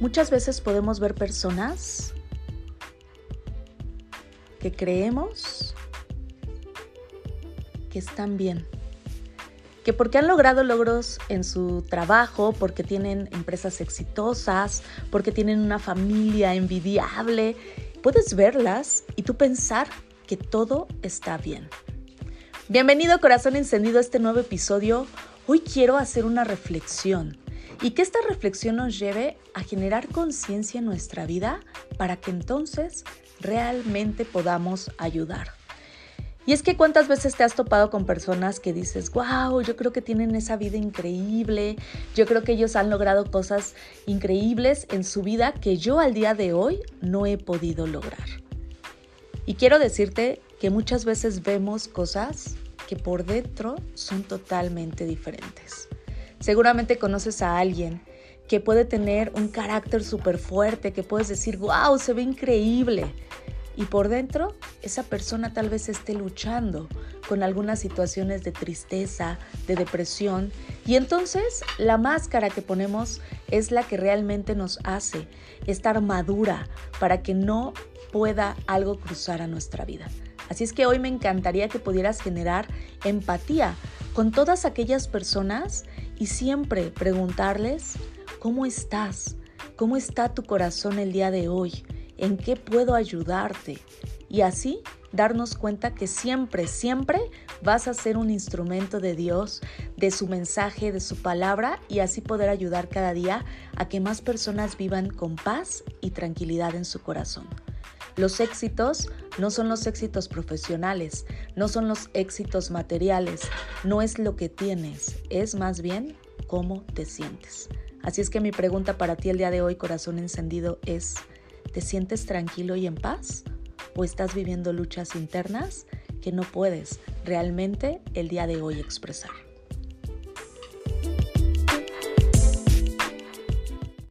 Muchas veces podemos ver personas que creemos que están bien, que porque han logrado logros en su trabajo, porque tienen empresas exitosas, porque tienen una familia envidiable, puedes verlas y tú pensar que todo está bien. Bienvenido corazón encendido a este nuevo episodio. Hoy quiero hacer una reflexión y que esta reflexión nos lleve a generar conciencia en nuestra vida para que entonces realmente podamos ayudar. Y es que cuántas veces te has topado con personas que dices, wow, yo creo que tienen esa vida increíble, yo creo que ellos han logrado cosas increíbles en su vida que yo al día de hoy no he podido lograr. Y quiero decirte que muchas veces vemos cosas que por dentro son totalmente diferentes. Seguramente conoces a alguien que puede tener un carácter súper fuerte, que puedes decir, wow, se ve increíble. Y por dentro, esa persona tal vez esté luchando con algunas situaciones de tristeza, de depresión. Y entonces la máscara que ponemos es la que realmente nos hace estar madura para que no pueda algo cruzar a nuestra vida. Así es que hoy me encantaría que pudieras generar empatía con todas aquellas personas y siempre preguntarles, ¿cómo estás? ¿Cómo está tu corazón el día de hoy? ¿En qué puedo ayudarte? Y así darnos cuenta que siempre, siempre vas a ser un instrumento de Dios, de su mensaje, de su palabra y así poder ayudar cada día a que más personas vivan con paz y tranquilidad en su corazón. Los éxitos no son los éxitos profesionales, no son los éxitos materiales, no es lo que tienes, es más bien cómo te sientes. Así es que mi pregunta para ti el día de hoy, corazón encendido, es, ¿te sientes tranquilo y en paz? ¿O estás viviendo luchas internas que no puedes realmente el día de hoy expresar?